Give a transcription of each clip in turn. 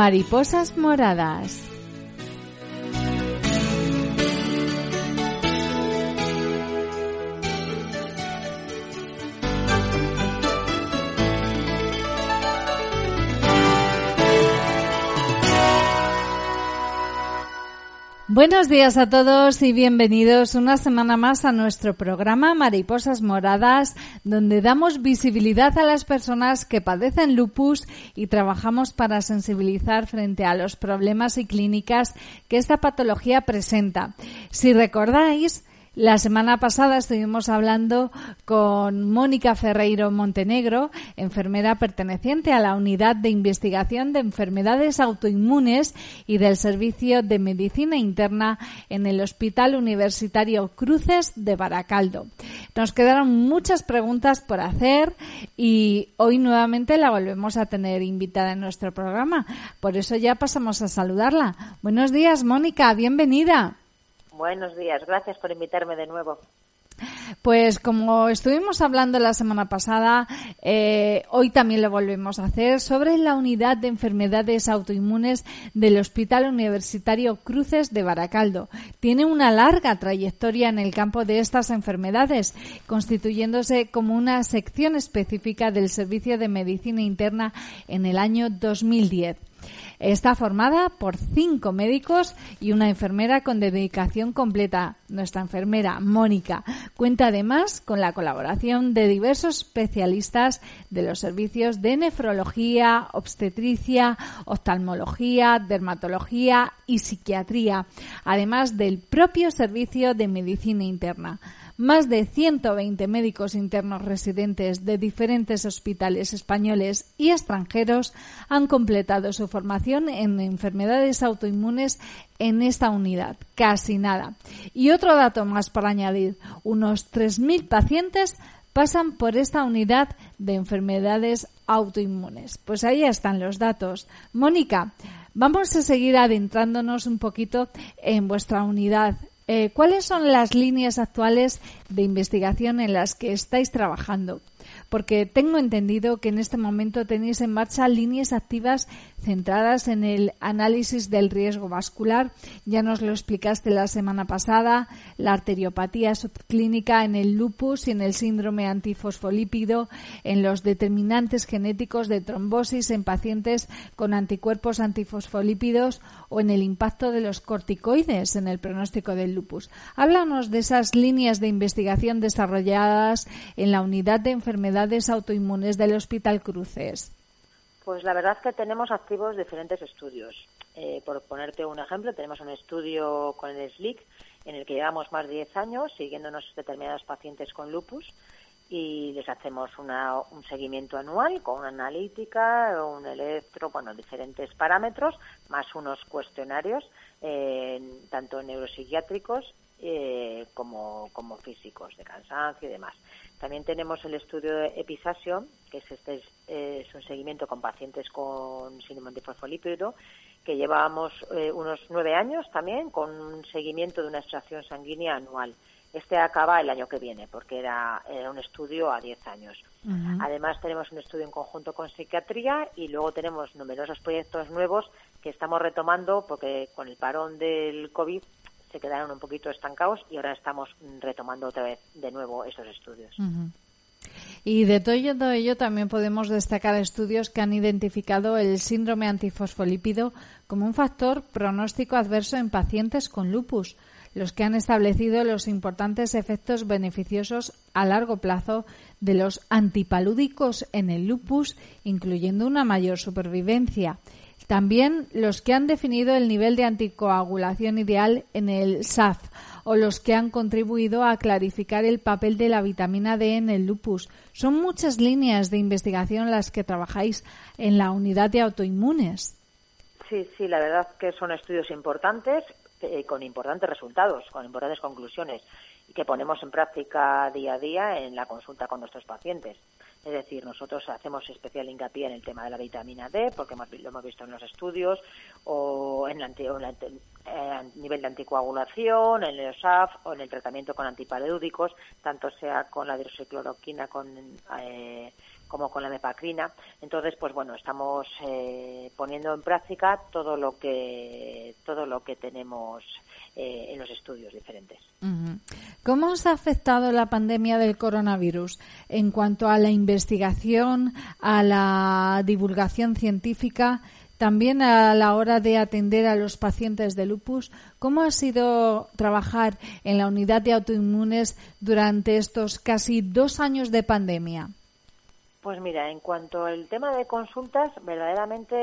Mariposas moradas. Buenos días a todos y bienvenidos una semana más a nuestro programa Mariposas Moradas, donde damos visibilidad a las personas que padecen lupus y trabajamos para sensibilizar frente a los problemas y clínicas que esta patología presenta. Si recordáis, la semana pasada estuvimos hablando con Mónica Ferreiro Montenegro, enfermera perteneciente a la Unidad de Investigación de Enfermedades Autoinmunes y del Servicio de Medicina Interna en el Hospital Universitario Cruces de Baracaldo. Nos quedaron muchas preguntas por hacer y hoy nuevamente la volvemos a tener invitada en nuestro programa. Por eso ya pasamos a saludarla. Buenos días, Mónica, bienvenida. Buenos días, gracias por invitarme de nuevo. Pues como estuvimos hablando la semana pasada, eh, hoy también lo volvemos a hacer sobre la unidad de enfermedades autoinmunes del Hospital Universitario Cruces de Baracaldo. Tiene una larga trayectoria en el campo de estas enfermedades, constituyéndose como una sección específica del Servicio de Medicina Interna en el año 2010. Está formada por cinco médicos y una enfermera con dedicación completa. Nuestra enfermera, Mónica, cuenta además con la colaboración de diversos especialistas de los servicios de nefrología, obstetricia, oftalmología, dermatología y psiquiatría, además del propio servicio de medicina interna. Más de 120 médicos internos residentes de diferentes hospitales españoles y extranjeros han completado su formación en enfermedades autoinmunes en esta unidad. Casi nada. Y otro dato más para añadir. Unos 3.000 pacientes pasan por esta unidad de enfermedades autoinmunes. Pues ahí están los datos. Mónica, vamos a seguir adentrándonos un poquito en vuestra unidad eh, ¿Cuáles son las líneas actuales de investigación en las que estáis trabajando? porque tengo entendido que en este momento tenéis en marcha líneas activas centradas en el análisis del riesgo vascular. Ya nos lo explicaste la semana pasada, la arteriopatía subclínica en el lupus y en el síndrome antifosfolípido, en los determinantes genéticos de trombosis en pacientes con anticuerpos antifosfolípidos o en el impacto de los corticoides en el pronóstico del lupus. Háblanos de esas líneas de investigación desarrolladas en la unidad de enfermedades autoinmunes del Hospital Cruces? Pues la verdad es que tenemos activos diferentes estudios. Eh, por ponerte un ejemplo, tenemos un estudio con el SLIC en el que llevamos más de 10 años siguiéndonos determinados pacientes con lupus y les hacemos un seguimiento anual con una analítica, un electro, bueno, diferentes parámetros, más unos cuestionarios, eh, tanto neuropsiquiátricos eh, como físicos, de cansancio y demás. También tenemos el estudio de Episasio, que es, este, es un seguimiento con pacientes con síndrome antifosfolípido, que llevábamos eh, unos nueve años también con un seguimiento de una extracción sanguínea anual. Este acaba el año que viene, porque era, un estudio a diez años. Además, tenemos un estudio en conjunto con psiquiatría y luego tenemos numerosos proyectos nuevos que estamos retomando, porque con el parón del COVID se quedaron un poquito estancados y ahora estamos retomando otra vez de nuevo esos estudios. Y de todo ello también podemos destacar estudios que han identificado el síndrome antifosfolípido como un factor pronóstico adverso en pacientes con lupus, los que han establecido los importantes efectos beneficiosos a largo plazo de los antipalúdicos en el lupus, incluyendo una mayor supervivencia También los que han definido el nivel de anticoagulación ideal en el SAF o los que han contribuido a clarificar el papel de la vitamina D en el lupus. Son muchas líneas de investigación las que trabajáis en la unidad de autoinmunes. Sí, sí, la verdad que son estudios importantes, eh, con importantes resultados, con importantes conclusiones y que ponemos en práctica día a día en la consulta con nuestros pacientes. Es decir, nosotros hacemos especial hincapié en el tema de la vitamina D, porque lo hemos visto en los estudios, o en, el eh, nivel de anticoagulación, en el EOSAF, o en el tratamiento con antiparedúdicos, tanto sea con la hidroxicloroquina con, eh, como con la mepacrina. Entonces, pues bueno, estamos eh, poniendo en práctica todo lo que todo lo que tenemos en los estudios diferentes. ¿Cómo os ha afectado la pandemia del coronavirus en cuanto a la investigación, a la divulgación científica, también a la hora de atender a los pacientes de lupus? ¿Cómo ha sido trabajar en la unidad de autoinmunes durante estos casi dos años de pandemia? Pues mira, en cuanto al tema de consultas, verdaderamente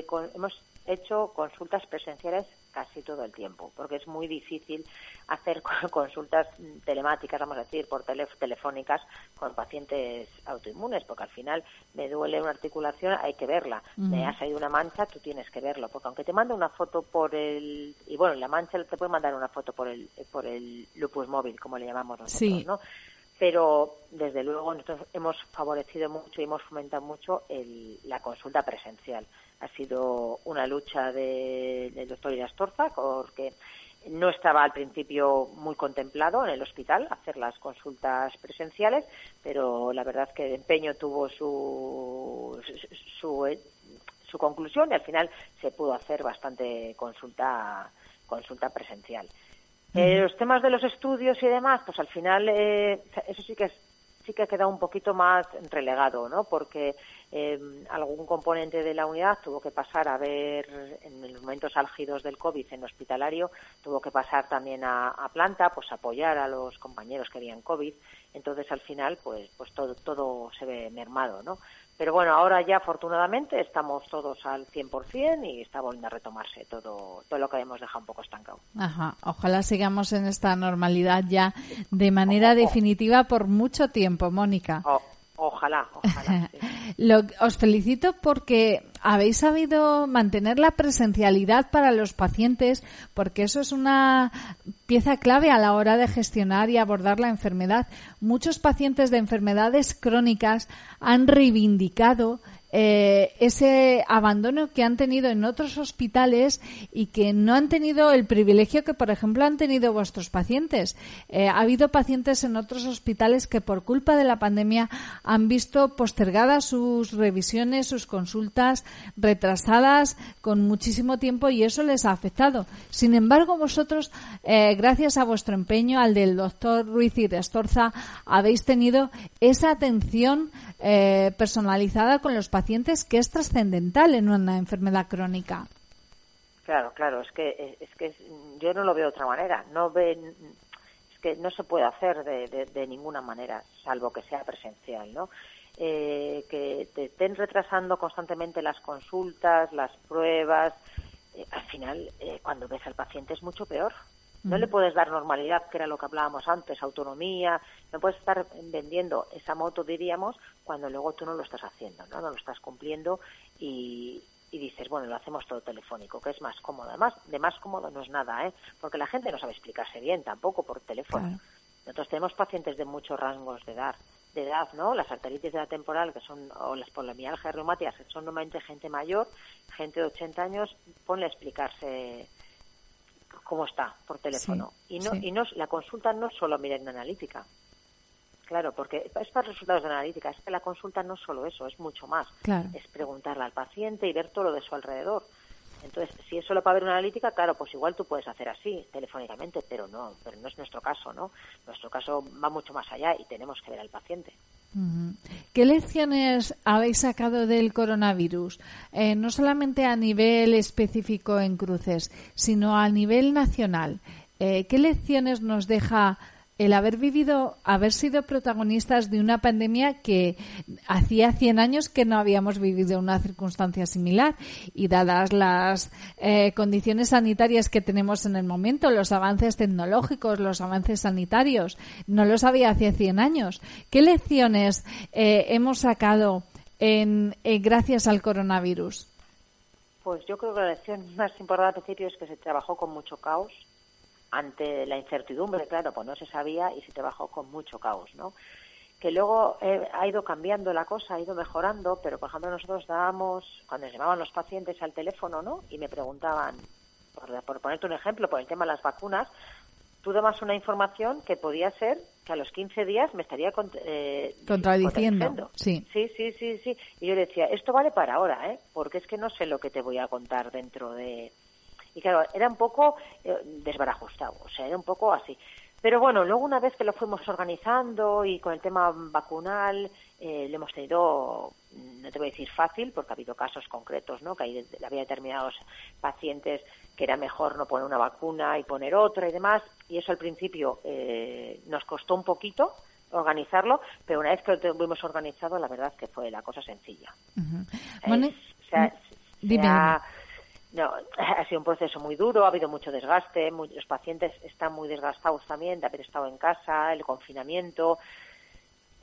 eh, hemos hecho consultas presenciales casi todo el tiempo, porque es muy difícil hacer consultas telemáticas, vamos a decir, por telefónicas con pacientes autoinmunes, porque al final me duele una articulación, hay que verla. Me ha salido una mancha, tú tienes que verlo, porque aunque te mande una foto por el y bueno, la mancha te puede mandar una foto por el por el lupus móvil, como le llamamos nosotros, ¿no? pero desde luego nosotros hemos favorecido mucho y hemos fomentado mucho la consulta presencial. Ha sido una lucha del doctor Irastorza porque no estaba al principio muy contemplado en el hospital hacer las consultas presenciales, pero la verdad es que el empeño tuvo su, su, su conclusión y al final se pudo hacer bastante consulta consulta presencial. Eh, los temas de los estudios y demás, pues al final eh, eso sí que sí que ha quedado un poquito más relegado, ¿no? Porque eh, algún componente de la unidad tuvo que pasar a ver en los momentos álgidos del COVID en hospitalario, tuvo que pasar también a, a planta, pues apoyar a los compañeros que habían COVID. Entonces al final, pues, pues todo, todo se ve mermado, ¿no? Pero bueno, ahora ya afortunadamente estamos todos al 100% y está volviendo a retomarse todo, todo lo que habíamos dejado un poco estancado. Ajá, ojalá sigamos en esta normalidad ya de manera definitiva por mucho tiempo, Mónica. Ojalá, ojalá. os felicito porque habéis sabido mantener la presencialidad para los pacientes, porque eso es una pieza clave a la hora de gestionar y abordar la enfermedad. Muchos pacientes de enfermedades crónicas han reivindicado eh, ese abandono que han tenido en otros hospitales y que no han tenido el privilegio que, por ejemplo, han tenido vuestros pacientes. Eh, ha habido pacientes en otros hospitales que, por culpa de la pandemia, han visto postergadas sus revisiones, sus consultas, retrasadas con muchísimo tiempo y eso les ha afectado. Sin embargo, vosotros, eh, gracias a vuestro empeño, al del doctor Ruiz y de Estorza, habéis tenido esa atención personalizada con los pacientes pacientes que es trascendental en una enfermedad crónica. Claro, claro, es que es que yo no lo veo de otra manera. No ven, es que no se puede hacer de, ninguna manera, salvo que sea presencial, ¿no? Eh, que te estén retrasando constantemente las consultas, las pruebas, eh, al final eh, cuando ves al paciente es mucho peor. No le puedes dar normalidad, que era lo que hablábamos antes, autonomía. No puedes estar vendiendo esa moto, diríamos, cuando luego tú no lo estás haciendo, no, no lo estás cumpliendo y, dices, bueno, lo hacemos todo telefónico, que es más cómodo. Además, de más cómodo no es nada, ¿eh? porque la gente no sabe explicarse bien tampoco por teléfono. Nosotros tenemos pacientes de muchos rangos de edad, de edad, ¿no? Las arteritis de la temporal, que son, o las poliomialgias reumáticas, que son normalmente gente mayor, gente de 80 años, ponle a explicarse cómo está por teléfono. y no, y no, la consulta no es solo mirar en analítica. Claro, porque es para resultados de analítica. Es que la consulta no es solo eso, es mucho más. Es preguntarle al paciente y ver todo lo de su alrededor. Entonces, si es solo para ver una analítica, claro, pues igual tú puedes hacer así, telefónicamente, pero no, pero no es nuestro caso, ¿no? Nuestro caso va mucho más allá y tenemos que ver al paciente. ¿Qué lecciones habéis sacado del coronavirus? Eh, no solamente a nivel específico en cruces, sino a nivel nacional. Eh, ¿Qué lecciones nos deja el haber vivido, haber sido protagonistas de una pandemia que hacía 100 años que no habíamos vivido una circunstancia similar y dadas las eh, condiciones sanitarias que tenemos en el momento, los avances tecnológicos, los avances sanitarios, no los había hace 100 años. ¿Qué lecciones eh, hemos sacado en, gracias al coronavirus? Pues yo creo que la lección más importante al principio es que se trabajó con mucho caos ante la incertidumbre, claro, pues no se sabía y se trabajó con mucho caos, ¿no? Que luego eh, ha ido cambiando la cosa, ha ido mejorando, pero por ejemplo nosotros dábamos, cuando llamaban los pacientes al teléfono, ¿no? Y me preguntaban, por, ponerte un ejemplo, por el tema de las vacunas, tú dabas una información que podía ser que a los 15 días me estaría eh, contradiciendo. Sí. sí, sí, sí, sí. Y yo decía, esto vale para ahora, ¿eh? Porque es que no sé lo que te voy a contar dentro de, y claro, era un poco eh, desbarajustado, o sea, era un poco así. Pero bueno, luego una vez que lo fuimos organizando y con el tema vacunal, eh, lo hemos tenido, no te voy a decir fácil, porque ha habido casos concretos, ¿no? Que hay, había determinados pacientes que era mejor no poner una vacuna y poner otra y demás. Y eso al principio eh, nos costó un poquito organizarlo, pero una vez que lo tuvimos organizado, la verdad es que fue la cosa sencilla. bueno, no, ha sido un proceso muy duro, ha habido mucho desgaste, los pacientes están muy desgastados también de haber estado en casa, el confinamiento,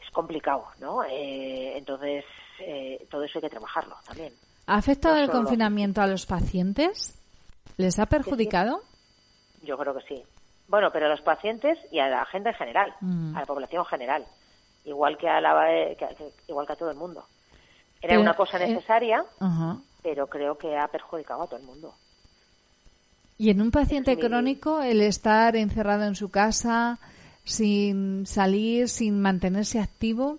es complicado, ¿no? Eh, entonces, eh, todo eso hay que trabajarlo también. ¿Ha afectado el confinamiento a los pacientes? ¿Les ha perjudicado? Yo creo que sí. Bueno, pero a los pacientes y a la gente en general, mm. a la población general, igual que a la, igual que a todo el mundo. Era una cosa eh, necesaria, pero creo que ha perjudicado a todo el mundo. ¿Y en un paciente crónico el estar encerrado en su casa, sin salir, sin mantenerse activo?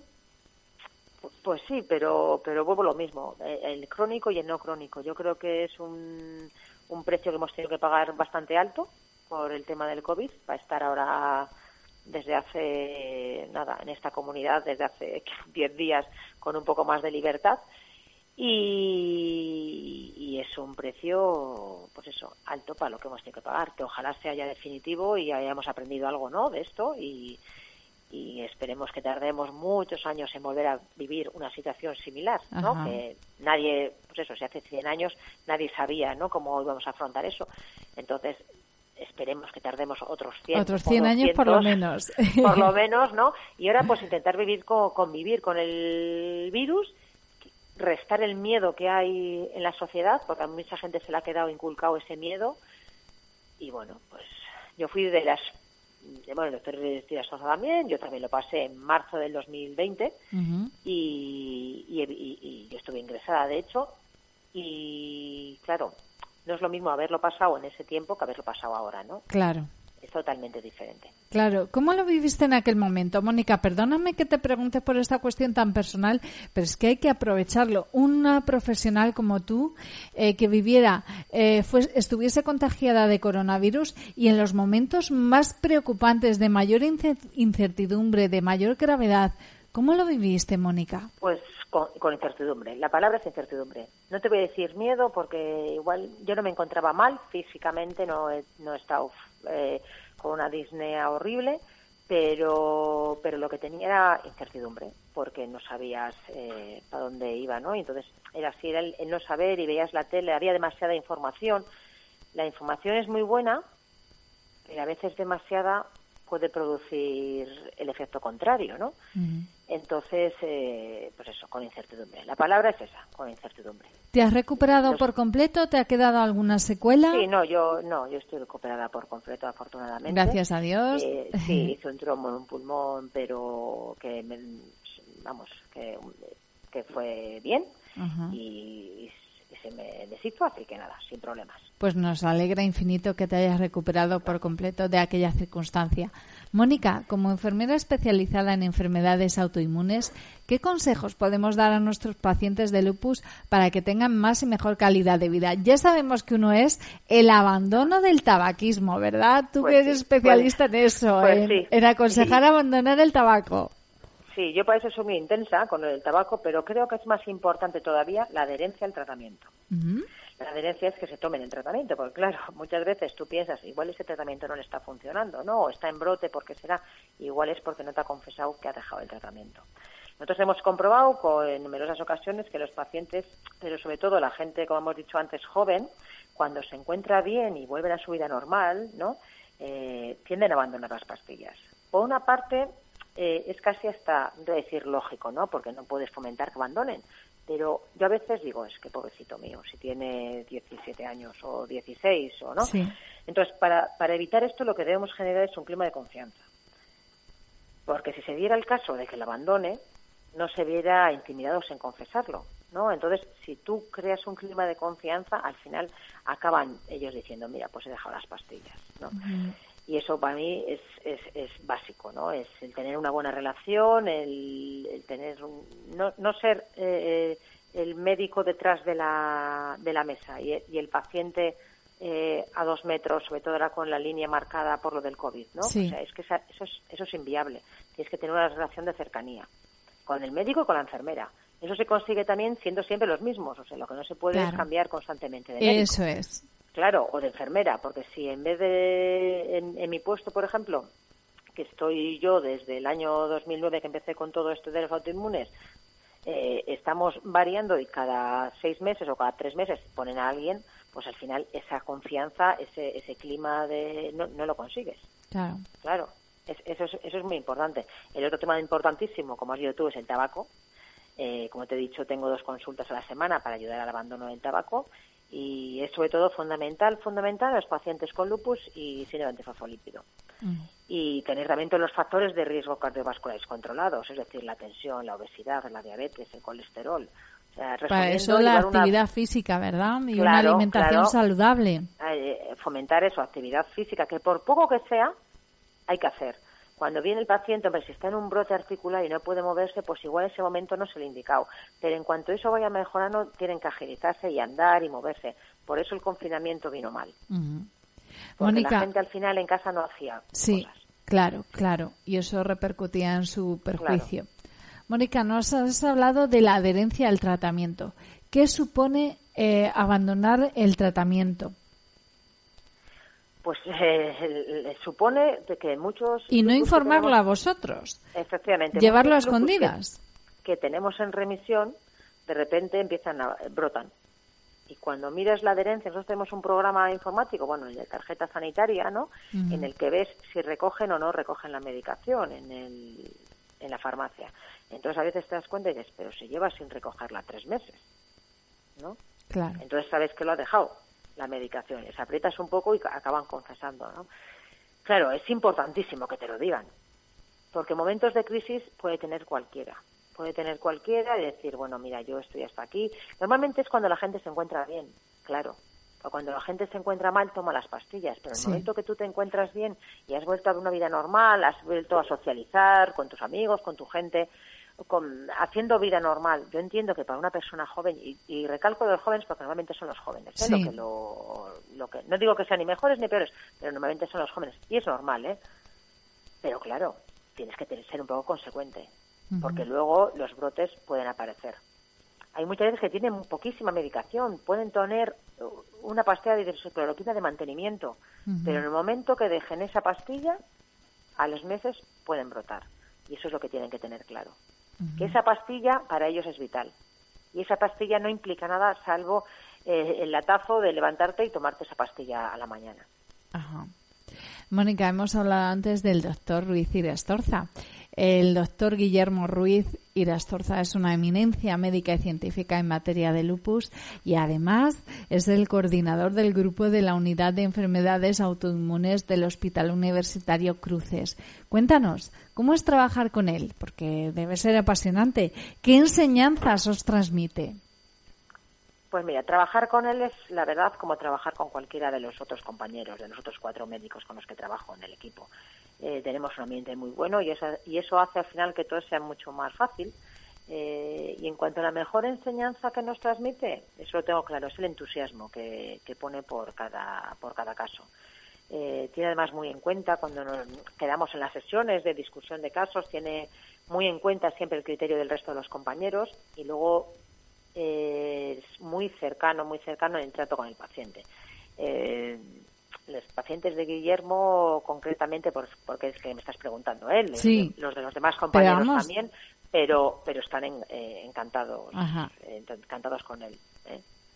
Pues sí, pero, pero vuelvo lo mismo, eh, el crónico y el no crónico. Yo creo que es un, un precio que hemos tenido que pagar bastante alto por el tema del COVID, para estar ahora desde hace, nada, en esta comunidad, desde hace 10 días con un poco más de libertad y, es un precio, pues eso, alto para lo que hemos tenido que pagar, que ojalá sea ya definitivo y hayamos aprendido algo, ¿no?, de esto y, esperemos que tardemos muchos años en volver a vivir una situación similar, ¿no?, que nadie, pues eso, si hace 100 años nadie sabía, ¿no?, cómo íbamos a afrontar eso. Entonces, esperemos que tardemos otros 100, otros 100 años por lo menos. por lo menos, ¿no? Y ahora pues intentar vivir con, convivir con el virus restar el miedo que hay en la sociedad, porque a mucha gente se le ha quedado inculcado ese miedo. Y bueno, pues yo fui de las. Bueno, el doctor Sosa también, yo también lo pasé en marzo del 2020 y, y, y, yo estuve ingresada, de hecho, y claro, no es lo mismo haberlo pasado en ese tiempo que haberlo pasado ahora, ¿no? Claro es totalmente diferente. Claro, ¿cómo lo viviste en aquel momento, Mónica? Perdóname que te pregunte por esta cuestión tan personal, pero es que hay que aprovecharlo. Una profesional como tú, eh, que viviera, eh, estuviese contagiada de coronavirus y en los momentos más preocupantes, de mayor incertidumbre, de mayor gravedad, ¿cómo lo viviste, Mónica? Pues con, incertidumbre. La palabra es incertidumbre. No te voy a decir miedo porque igual yo no me encontraba mal físicamente, no he, no he estado eh, con una disnea horrible, pero, pero lo que tenía era incertidumbre porque no sabías eh, para dónde iba, ¿no? Entonces era así, era el, no saber y veías la tele, había demasiada información. La información es muy buena, pero a veces demasiada puede producir el efecto contrario, ¿no? Entonces, eh, pues eso, con incertidumbre. La palabra es esa, con incertidumbre. ¿Te has recuperado por completo? ¿Te ha quedado alguna secuela? Sí, no, yo no, yo estoy recuperada por completo, afortunadamente. Gracias a Dios. Eh, sí, hizo un trombo en un pulmón, pero que, vamos, que, que fue bien y se me deshizo, así que nada, sin problemas. Pues nos alegra infinito que te hayas recuperado por completo de aquella circunstancia. Mónica, como enfermera especializada en enfermedades autoinmunes, ¿qué consejos podemos dar a nuestros pacientes de lupus para que tengan más y mejor calidad de vida? Ya sabemos que uno es el abandono del tabaquismo, ¿verdad? Tú pues que eres especialista en eso, pues en, aconsejar abandonar el tabaco. Sí, yo para eso soy muy intensa con el tabaco, pero creo que es más importante todavía la adherencia al tratamiento. La adherencia es que se tomen el tratamiento, porque claro, muchas veces tú piensas, igual ese tratamiento no le está funcionando, ¿no? O está en brote porque será, igual es porque no te ha confesado que ha dejado el tratamiento. Nosotros hemos comprobado con, en numerosas ocasiones que los pacientes, pero sobre todo la gente, como hemos dicho antes, joven, cuando se encuentra bien y vuelve a su vida normal, ¿no? Eh, tienden a abandonar las pastillas. Por una parte, eh, es casi hasta decir lógico, ¿no? Porque no puedes fomentar que abandonen. Pero yo a veces digo, es que pobrecito mío, si tiene 17 años o 16 o no. Entonces, para, para evitar esto, lo que debemos generar es un clima de confianza. Porque si se diera el caso de que lo abandone, no se viera intimidados en confesarlo, ¿no? Entonces, si tú creas un clima de confianza, al final acaban ellos diciendo, mira, pues he dejado las pastillas, ¿no? Y eso para mí es, es, es, básico, ¿no? Es el tener una buena relación, el, tener no, no ser eh, el médico detrás de la, de la mesa y, el paciente eh, a dos metros, sobre todo ahora con la línea marcada por lo del COVID, ¿no? O sea, es que eso es, eso es inviable. Tienes que tener una relación de cercanía con el médico y con la enfermera. Eso se consigue también siendo siempre los mismos, o sea, lo que no se puede es cambiar constantemente de médico. Eso es. Claro, o de enfermera, porque si en vez de en, mi puesto, por ejemplo, que estoy yo desde el año 2009 que empecé con todo esto de los autoinmunes, eh, estamos variando y cada seis meses o cada tres meses ponen a alguien, pues al final esa confianza, ese, ese clima de no, no lo consigues. Claro. Claro eso, es, eso es muy importante. El otro tema importantísimo, como has dicho tú, es el tabaco. Eh, como te he dicho, tengo dos consultas a la semana para ayudar al abandono del tabaco y es sobre todo fundamental, fundamental a los pacientes con lupus y síndrome antifosfolípido. Mm. Y tener también todos los factores de riesgo cardiovasculares controlados, es decir, la tensión, la obesidad, la diabetes, el colesterol. Para eso la actividad física, ¿verdad? Y una alimentación saludable. Eh, fomentar eso, actividad física, que por poco que sea, hay que hacer. Cuando viene el paciente, hombre, si está en un brote articular y no puede moverse, pues igual en ese momento no se le ha indicado. Pero en cuanto eso vaya mejorando, tienen que agilizarse y andar y moverse. Por eso el confinamiento vino mal. Porque la gente al final en casa no hacía sí, claro, claro. Y eso repercutía en su perjuicio. Mónica, nos has hablado de la adherencia al tratamiento. ¿Qué supone eh, abandonar el tratamiento? Pues eh, supone de que muchos... Y no informarlo a vosotros. Efectivamente. Llevarlo a escondidas. Que, tenemos en remisión, de repente empiezan a... brotan. Y cuando miras la adherencia, nosotros tenemos un programa informático, bueno, el de tarjeta sanitaria, ¿no? En el que ves si recogen o no recogen la medicación en, el, en la farmacia. Entonces a veces te das cuenta y dices, pero se lleva sin recogerla tres meses, ¿no? Claro. Entonces sabes que lo ha dejado la medicación. Les aprietas un poco y acaban confesando, ¿no? Claro, es importantísimo que te lo digan, porque momentos de crisis puede tener cualquiera. Puede tener cualquiera y decir, bueno, mira, yo estoy hasta aquí. Normalmente es cuando la gente se encuentra bien, claro. O cuando la gente se encuentra mal, toma las pastillas. Pero en el momento que tú te encuentras bien y has vuelto a una vida normal, has vuelto a socializar con tus amigos, con tu gente, con, haciendo vida normal. Yo entiendo que para una persona joven, y, recalco de los jóvenes porque normalmente son los jóvenes, ¿eh? lo que lo, que, no digo que sean ni mejores ni peores, pero normalmente son los jóvenes. Y es normal, ¿eh? Pero claro, tienes que ser un poco consecuente, porque luego los brotes pueden aparecer. Hay muchas veces que tienen poquísima medicación, pueden tener una pastilla de hidroxicloroquina de mantenimiento, pero en el momento que dejen esa pastilla, a los meses pueden brotar. Y eso es lo que tienen que tener claro que esa pastilla para ellos es vital. Y esa pastilla no implica nada salvo eh, el latazo de levantarte y tomarte esa pastilla a la mañana. Ajá. Mónica, hemos hablado antes del doctor Ruiz Irastorza. El doctor Guillermo Ruiz Irastorza es una eminencia médica y científica en materia de lupus y además es el coordinador del grupo de la Unidad de Enfermedades Autoinmunes del Hospital Universitario Cruces. Cuéntanos, ¿cómo es trabajar con él? Porque debe ser apasionante. ¿Qué enseñanzas os transmite? Pues mira, trabajar con él es, la verdad, como trabajar con cualquiera de los otros compañeros, de los otros cuatro médicos con los que trabajo en el equipo. Eh, tenemos un ambiente muy bueno y eso, y eso hace al final que todo sea mucho más fácil. Eh, y en cuanto a la mejor enseñanza que nos transmite, eso lo tengo claro, es el entusiasmo que, pone por cada, por cada caso. Eh, tiene además muy en cuenta cuando nos quedamos en las sesiones de discusión de casos, tiene muy en cuenta siempre el criterio del resto de los compañeros y luego eh, es muy cercano, muy cercano en el trato con el paciente. Eh, los pacientes de Guillermo, concretamente, porque es que me estás preguntando él, los de los demás compañeros también, pero pero están eh, encantados, encantados con él.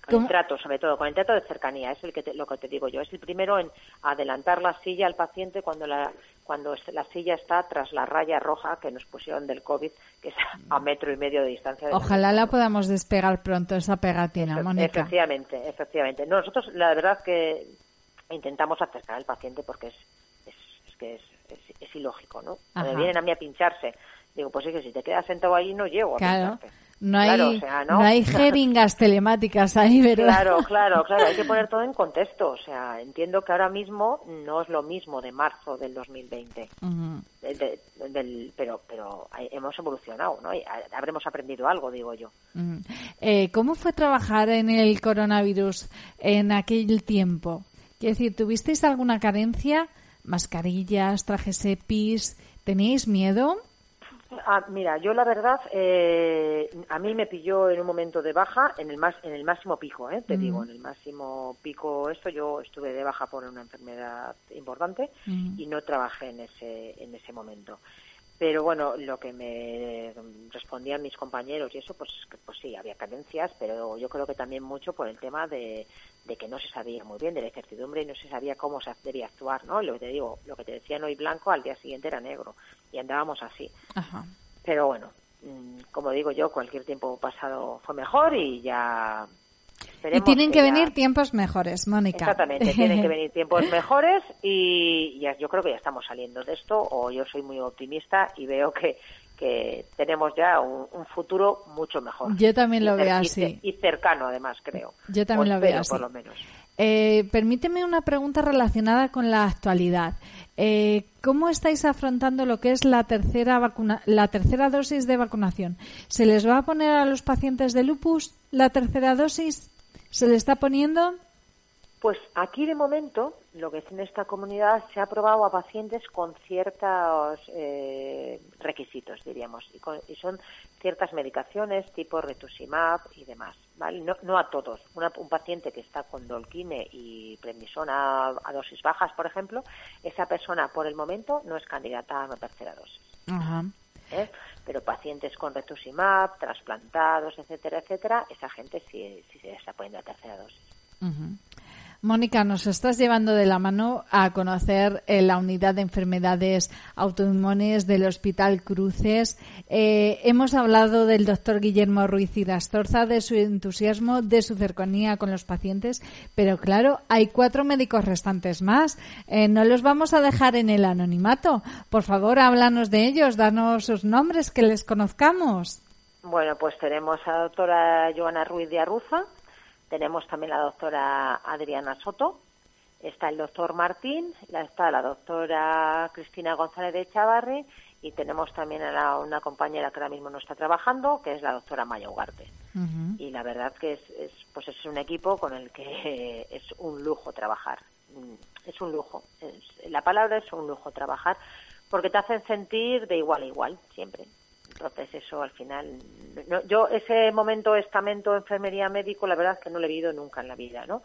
Con el trato, sobre todo, con el trato de cercanía, es el que lo que te digo yo. Es el primero en adelantar la silla al paciente cuando la, cuando la silla está tras la raya roja que nos pusieron del COVID, que es a metro y medio de distancia. Ojalá la, podamos despegar pronto, esa pegatina, Mónica. Efectivamente, efectivamente. Nosotros, la verdad que intentamos acercar al paciente porque es, es, que es, es, ilógico, ¿no? Cuando vienen a mí a pincharse, digo, pues es que si te quedas sentado ahí no llego a claro. No hay, ¿no? hay jeringas telemáticas ahí, ¿verdad? Claro, claro, claro. Hay que poner todo en contexto. O sea, entiendo que ahora mismo no es lo mismo de marzo del 2020. del, pero pero hemos evolucionado, ¿no? Y habremos aprendido algo, digo yo. Eh, ¿Cómo fue trabajar en el coronavirus en aquel tiempo? Quiero decir, ¿tuvisteis alguna carencia? Mascarillas, trajes EPIs, ¿tenéis miedo? Ah, mira, yo la verdad, eh, a mí me pilló en un momento de baja, en el más, en el máximo pico, eh, te digo, en el máximo pico esto, yo estuve de baja por una enfermedad importante y no trabajé en ese, en ese momento. Pero bueno, lo que me respondían mis compañeros y eso, pues, pues sí, había carencias, pero yo creo que también mucho por el tema de, que no se sabía muy bien de la incertidumbre y no se sabía cómo se debía actuar, ¿no? Lo que te digo, lo que te decían hoy blanco, al día siguiente era negro y andábamos así. Pero bueno, mm, como digo yo, cualquier tiempo pasado fue mejor y ya y tienen que, venir tiempos mejores, Mónica. Exactamente, tienen que venir tiempos mejores y ya, yo creo que ya estamos saliendo de esto o yo soy muy optimista y veo que, que tenemos ya un, futuro mucho mejor. Yo también lo veo así. Y cercano, además, creo. Yo también lo veo así. Por lo menos. Eh, permíteme una pregunta relacionada con la actualidad. Eh, ¿Cómo estáis afrontando lo que es la tercera vacuna, la tercera dosis de vacunación? ¿Se les va a poner a los pacientes de lupus la tercera dosis? ¿Se le está poniendo? Pues aquí de momento, lo que es en esta comunidad, se ha aprobado a pacientes con ciertos eh, requisitos, diríamos, y, son ciertas medicaciones tipo retuximab y demás, ¿vale? No, a todos. un paciente que está con dolquine y prednisona a, dosis bajas, por ejemplo, esa persona por el momento no es candidata a una tercera dosis. ¿Eh? Pero pacientes con retuximab, trasplantados, etcétera, etcétera, esa gente sí, sí se está poniendo a tercera dosis. Mónica, nos estás llevando de la mano a conocer eh, la unidad de enfermedades autoinmunes del Hospital Cruces. Eh, hemos hablado del doctor Guillermo Ruiz Irastorza, de su entusiasmo, de su cercanía con los pacientes, pero claro, hay cuatro médicos restantes más. Eh, no los vamos a dejar en el anonimato. Por favor, háblanos de ellos, danos sus nombres, que les conozcamos. Bueno, pues tenemos a la doctora Joana Ruiz de Arruza, tenemos también la doctora Adriana Soto, está el doctor Martín, está la doctora Cristina González de Chavarri y tenemos también a una compañera que ahora mismo no está trabajando, que es la doctora Maya Ugarte. Y la verdad que es, pues es un equipo con el que es un lujo trabajar. Es un lujo. la palabra es un lujo trabajar porque te hacen sentir de igual a igual, siempre. Entonces eso al final, yo ese momento estamento enfermería médico, la verdad es que no lo he vivido nunca en la vida, ¿no?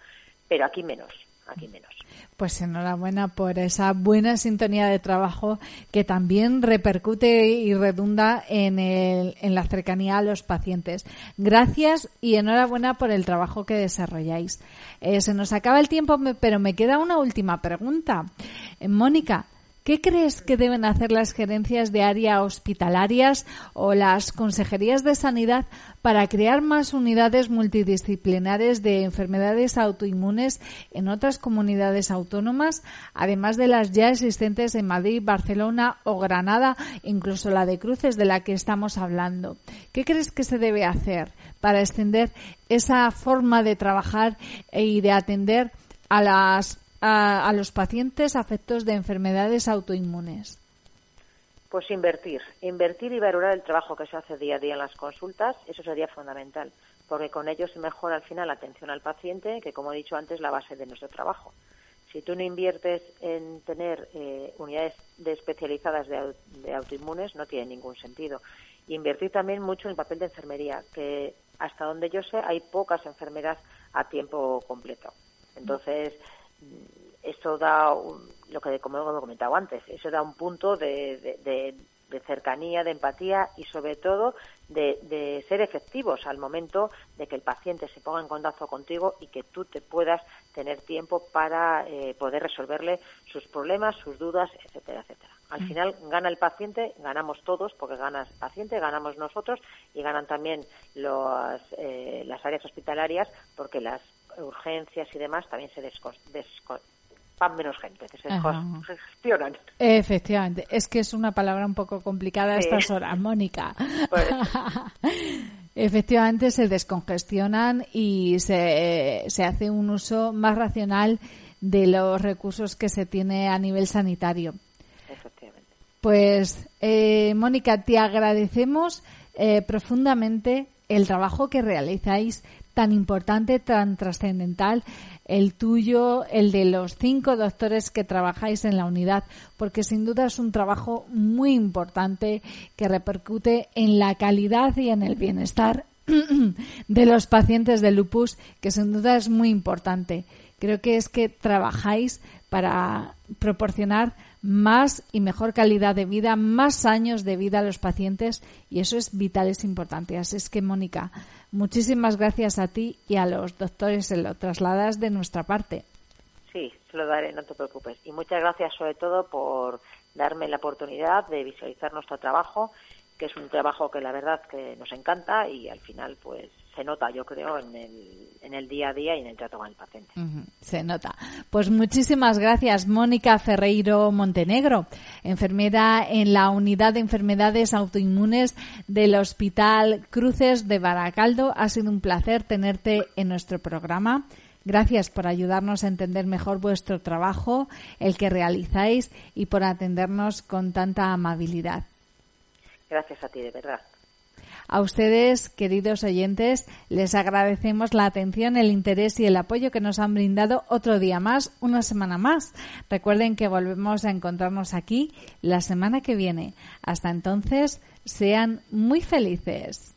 Pero aquí menos, aquí menos. Pues enhorabuena por esa buena sintonía de trabajo que también repercute y redunda en, el, en la cercanía a los pacientes. Gracias y enhorabuena por el trabajo que desarrolláis. Eh, se nos acaba el tiempo, pero me queda una última pregunta. Eh, Mónica, ¿Qué crees que deben hacer las gerencias de área hospitalarias o las consejerías de sanidad para crear más unidades multidisciplinares de enfermedades autoinmunes en otras comunidades autónomas, además de las ya existentes en Madrid, Barcelona o Granada, incluso la de Cruces de la que estamos hablando? ¿Qué crees que se debe hacer para extender esa forma de trabajar y de atender a las a, los pacientes afectos de enfermedades autoinmunes? Pues invertir, invertir y valorar el trabajo que se hace día a día en las consultas, eso sería fundamental, porque con ello se mejora al final la atención al paciente, que como he dicho antes es la base de nuestro trabajo. Si tú no inviertes en tener eh, unidades de especializadas de, autoinmunes, no tiene ningún sentido. invertir también mucho en el papel de enfermería, que hasta donde yo sé hay pocas enfermeras a tiempo completo. Entonces, eso da, lo que como he comentado antes, eso da un punto de, de, cercanía, de empatía y sobre todo de, ser efectivos al momento de que el paciente se ponga en contacto contigo y que tú te puedas tener tiempo para eh, poder resolverle sus problemas, sus dudas, etcétera, etcétera. Al mm. final gana el paciente, ganamos todos, porque gana el paciente, ganamos nosotros y ganan también los, eh, las áreas hospitalarias, porque las urgencias y demás también se van menos gente, que se gestionan. Efectivamente, es que es una palabra un poco complicada a estas horas, Mónica. Pues Efectivamente, se descongestionan y se, se hace un uso más racional de los recursos que se tiene a nivel sanitario. Efectivamente. Pues, eh, Mónica, te agradecemos eh, profundamente el trabajo que realizáis tan importante, tan trascendental, el tuyo, el de los cinco doctores que trabajáis en la unidad, porque sin duda es un trabajo muy importante que repercute en la calidad y en el bienestar de los pacientes de lupus, que sin duda es muy importante. Creo que es que trabajáis para proporcionar más y mejor calidad de vida, más años de vida a los pacientes y eso es vital, es importante. Así es que, Mónica, muchísimas gracias a ti y a los doctores, se lo trasladas de nuestra parte. Sí, se lo daré, no te preocupes. Y muchas gracias sobre todo por darme la oportunidad de visualizar nuestro trabajo, que es un trabajo que la verdad que nos encanta y al final pues se nota, yo creo, en el, en el día a día y en el trato con el paciente. se nota. Pues muchísimas gracias, Mónica Ferreiro Montenegro, enfermera en la Unidad de Enfermedades Autoinmunes del Hospital Cruces de Baracaldo. Ha sido un placer tenerte en nuestro programa. Gracias por ayudarnos a entender mejor vuestro trabajo, el que realizáis y por atendernos con tanta amabilidad. Gracias a ti, de verdad. A ustedes, queridos oyentes, les agradecemos la atención, el interés y el apoyo que nos han brindado otro día más, una semana más. Recuerden que volvemos a encontrarnos aquí la semana que viene. Hasta entonces, sean muy felices.